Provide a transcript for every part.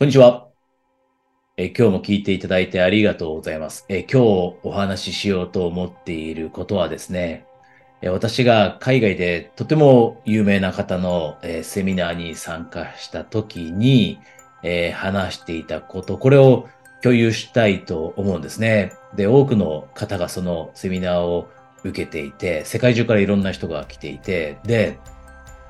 こんにちは。え今日も聞いていただいてありがとうございますえ。今日お話ししようと思っていることはですね、え私が海外でとても有名な方の、えセミナーに参加した時に、え話していたこと、これを共有したいと思うんですね。で、多くの方がそのセミナーを受けていて、世界中からいろんな人が来ていて、で、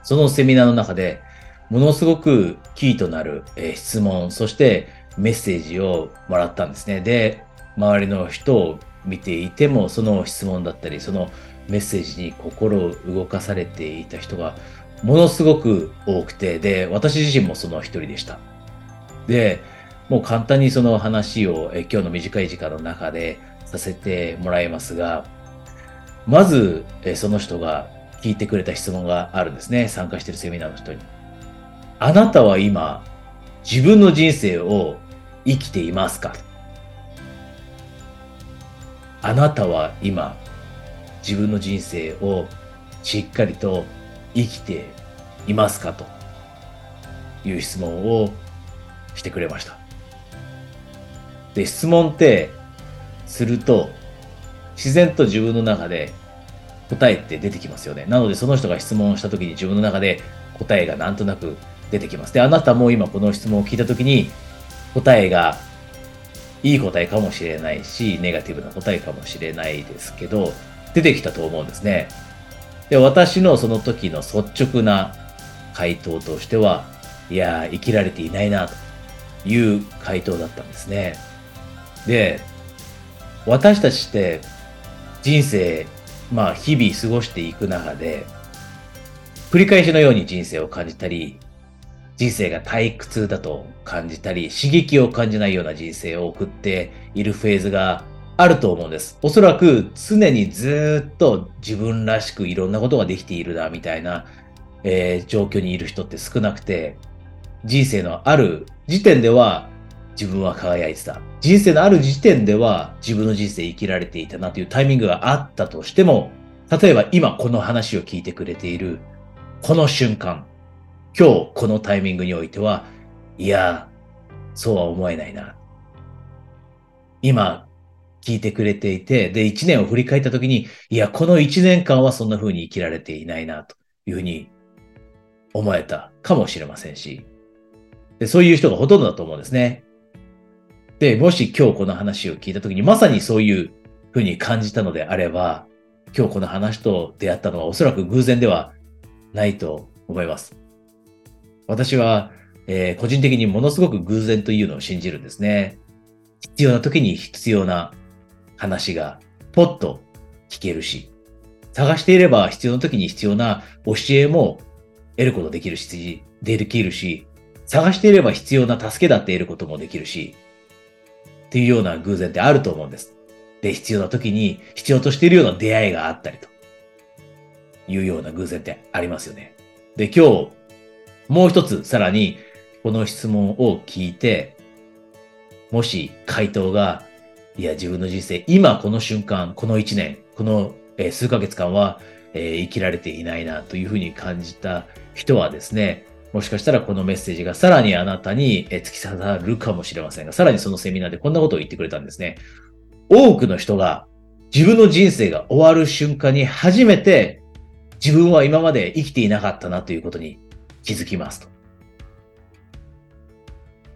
そのセミナーの中で、ものすごくキーとなる、え質問、そしてメッセージをもらったんですね。で、周りの人を見ていても、その質問だったり、そのメッセージに心を動かされていた人がものすごく多くて、で、私自身もその一人でした。で、もう簡単にその話をえ今日の短い時間の中でさせてもらいますが、まずえその人が聞いてくれた質問があるんですね。参加しているセミナーの人に。あなたは今、自分の人生を生きていますか？あなたは今、自分の人生をしっかりと生きていますか？という質問をしてくれました。で、質問ってすると自然と自分の中で答えって出てきますよね。なのでその人が質問した時に自分の中で答えがなんとなく出てきます。で、あなたも今この質問を聞いたときに、答えがいい答えかもしれないし、ネガティブな答えかもしれないですけど、出てきたと思うんですね。で、私のその時の率直な回答としては、いやー、生きられていないな、という回答だったんですね。で、私たちって人生、まあ日々過ごしていく中で、繰り返しのように人生を感じたり、人生が退屈だと感じたり、刺激を感じないような人生を送っているフェーズがあると思うんです。おそらく常にずっと自分らしくいろんなことができているな、みたいな、えー、状況にいる人って少なくて、人生のある時点では自分は輝いてた。人生のある時点では自分の人生生きられていたなというタイミングがあったとしても、例えば今この話を聞いてくれているこの瞬間、今日このタイミングにおいては、いや、そうは思えないな。今、聞いてくれていて、で、一年を振り返ったときに、いや、この一年間はそんな風に生きられていないな、というふうに思えたかもしれませんし、で、そういう人がほとんどだと思うんですね。で、もし今日この話を聞いたときに、まさにそういうふうに感じたのであれば、今日この話と出会ったのはおそらく偶然ではないと思います。私は、えー、個人的にものすごく偶然というのを信じるんですね。必要な時に必要な話がポッと聞けるし、探していれば必要な時に必要な教えも得ることできるし、できるし、探していれば必要な助けだって得ることもできるし、っていうような偶然ってあると思うんです。で、必要な時に必要としているような出会いがあったりというような偶然ってありますよね。で、今日もう一つ、さらに、この質問を聞いて、もし回答が、いや、自分の人生、今この瞬間、この一年、この、数ヶ月間は、え、生きられていないなというふうに感じた人はですね、もしかしたらこのメッセージがさらにあなたに突き刺さるかもしれませんが、さらにそのセミナーでこんなことを言ってくれたんですね。多くの人が自分の人生が終わる瞬間に初めて自分は今まで生きていなかったなということに気づきますと。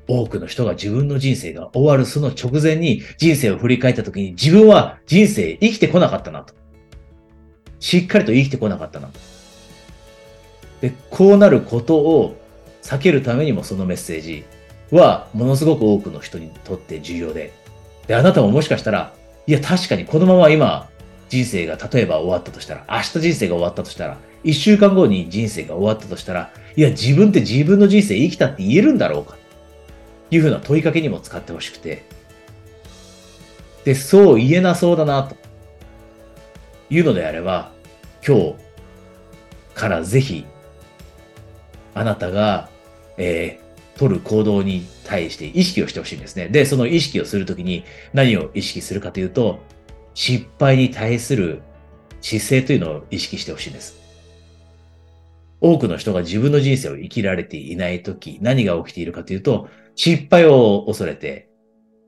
多くの人が自分の人生が終わるその直前に人生を振り返った時に自分は人生生きてこなかったなと。しっかりと生きてこなかったなと。で、こうなることを避けるためにもそのメッセージはものすごく多くの人にとって重要で。で、あなたももしかしたら、いや確かにこのまま今人生が例えば終わったとしたら、明日人生が終わったとしたら、一週間後に人生が終わったとしたら、いや、自分って自分の人生生きたって言えるんだろうかいうふうな問いかけにも使ってほしくて。で、そう言えなそうだな、というのであれば、今日からぜひ、あなたが、えー、取る行動に対して意識をしてほしいんですね。で、その意識をするときに何を意識するかというと、失敗に対する姿勢というのを意識してほしいんです。多くの人が自分の人生を生きられていないとき、何が起きているかというと、失敗を恐れて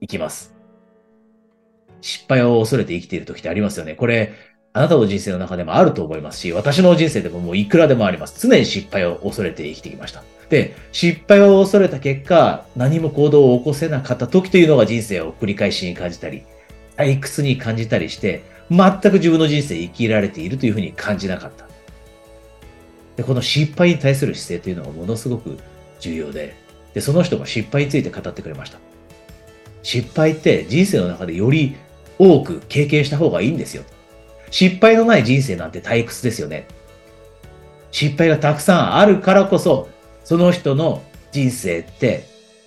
いきます。失敗を恐れて生きている時ってありますよね。これ、あなたの人生の中でもあると思いますし、私の人生でももういくらでもあります。常に失敗を恐れて生きてきました。で、失敗を恐れた結果、何も行動を起こせなかった時というのが人生を繰り返しに感じたり、退屈に感じたりして、全く自分の人生生きられているというふうに感じなかった。で、この失敗に対する姿勢というのがものすごく重要で、で、その人が失敗について語ってくれました。失敗って人生の中でより多く経験した方がいいんですよ。失敗のない人生なんて退屈ですよね。失敗がたくさんあるからこそ、その人の人生って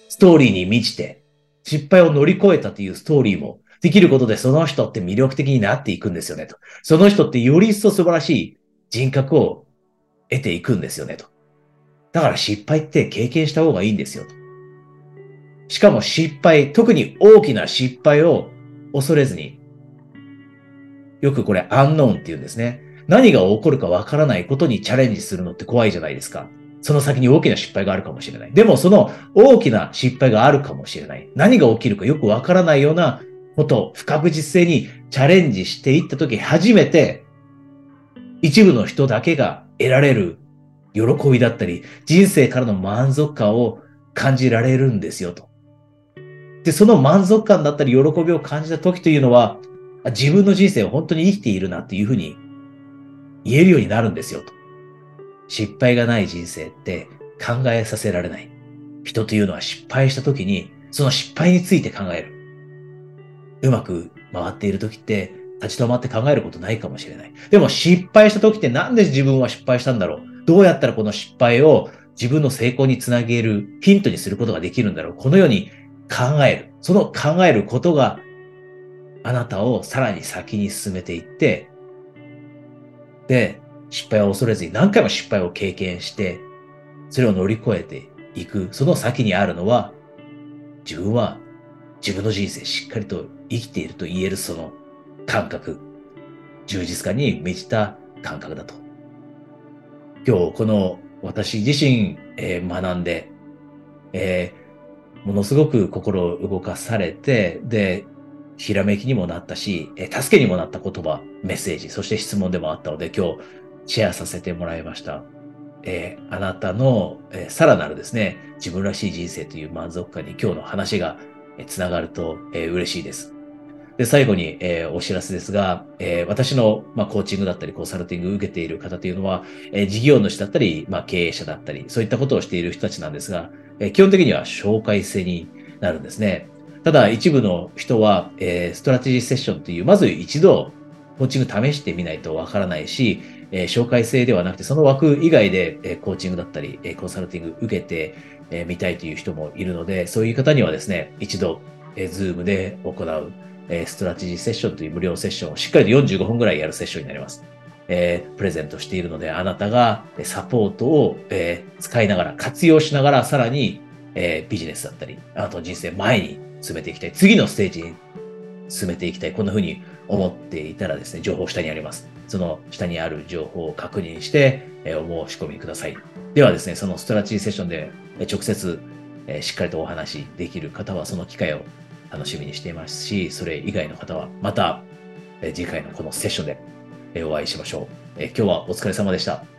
ストーリーに満ちて、失敗を乗り越えたというストーリーもできることでその人って魅力的になっていくんですよねと。その人ってより一層素晴らしい人格を得ていくんですよねと。だから失敗って経験した方がいいんですよと。しかも失敗、特に大きな失敗を恐れずに、よくこれアンノーンって言うんですね。何が起こるかわからないことにチャレンジするのって怖いじゃないですか。その先に大きな失敗があるかもしれない。でもその大きな失敗があるかもしれない。何が起きるかよくわからないようなこと、不確実性にチャレンジしていったとき初めて一部の人だけが得られる喜びだったり、人生からの満足感を感じられるんですよと。で、その満足感だったり喜びを感じた時というのは、自分の人生を本当に生きているなっていうふうに言えるようになるんですよと。失敗がない人生って考えさせられない。人というのは失敗した時に、その失敗について考える。うまく回っている時って立ち止まって考えることないかもしれない。でも失敗した時ってなんで自分は失敗したんだろう？どうやったらこの失敗を自分の成功につなげるヒントにすることができるんだろう？このように考える。その考えることがあなたをさらに先に進めていって、で、失敗を恐れずに何回も失敗を経験して、それを乗り越えていく。その先にあるのは、自分は自分の人生しっかりと生きていると言えるその感覚、充実感に満ちた感覚だと。今日この私自身、えー、学んで、えー、ものすごく心を動かされて、で、ひらめきにもなったし、えー、助けにもなった言葉、メッセージ、そして質問でもあったので、今日シェアさせてもらいました。えー、あなたの、えー、さらなるですね、自分らしい人生という満足感に今日の話がつながると、えー、嬉しいです。で、最後に、えー、お知らせですが、えー、私の、まあ、コーチングだったり、コンサルティングを受けている方というのは、えー、事業主だったり、まあ、経営者だったり、そういったことをしている人たちなんですが、えー、基本的には紹介制になるんですね。ただ、一部の人は、えー、ストラテジーセッションという、まず一度、コーチング試してみないとわからないし、えー、紹介制ではなくて、その枠以外で、えー、コーチングだったり、えー、コンサルティング受けてみ、えー、たいという人もいるので、そういう方にはですね、一度、えー、ズームで行う、えストラテジーセッションという無料セッションをしっかりと45分ぐらいやるセッションになります。えー、プレゼントしているので、あなたがサポートを、えー、使いながら、活用しながら、さらに、えー、ビジネスだったり、あなたの人生前に進めていきたい。次のステージに進めていきたい。こんな風に思っていたらですね、情報下にあります。その下にある情報を確認して、えお申し込みください。ではですね、そのストラテジーセッションで直接、えしっかりとお話できる方はその機会を楽しみにしていますし、それ以外の方はまた、次回のこのセッションでお会いしましょう。え今日はお疲れ様でした。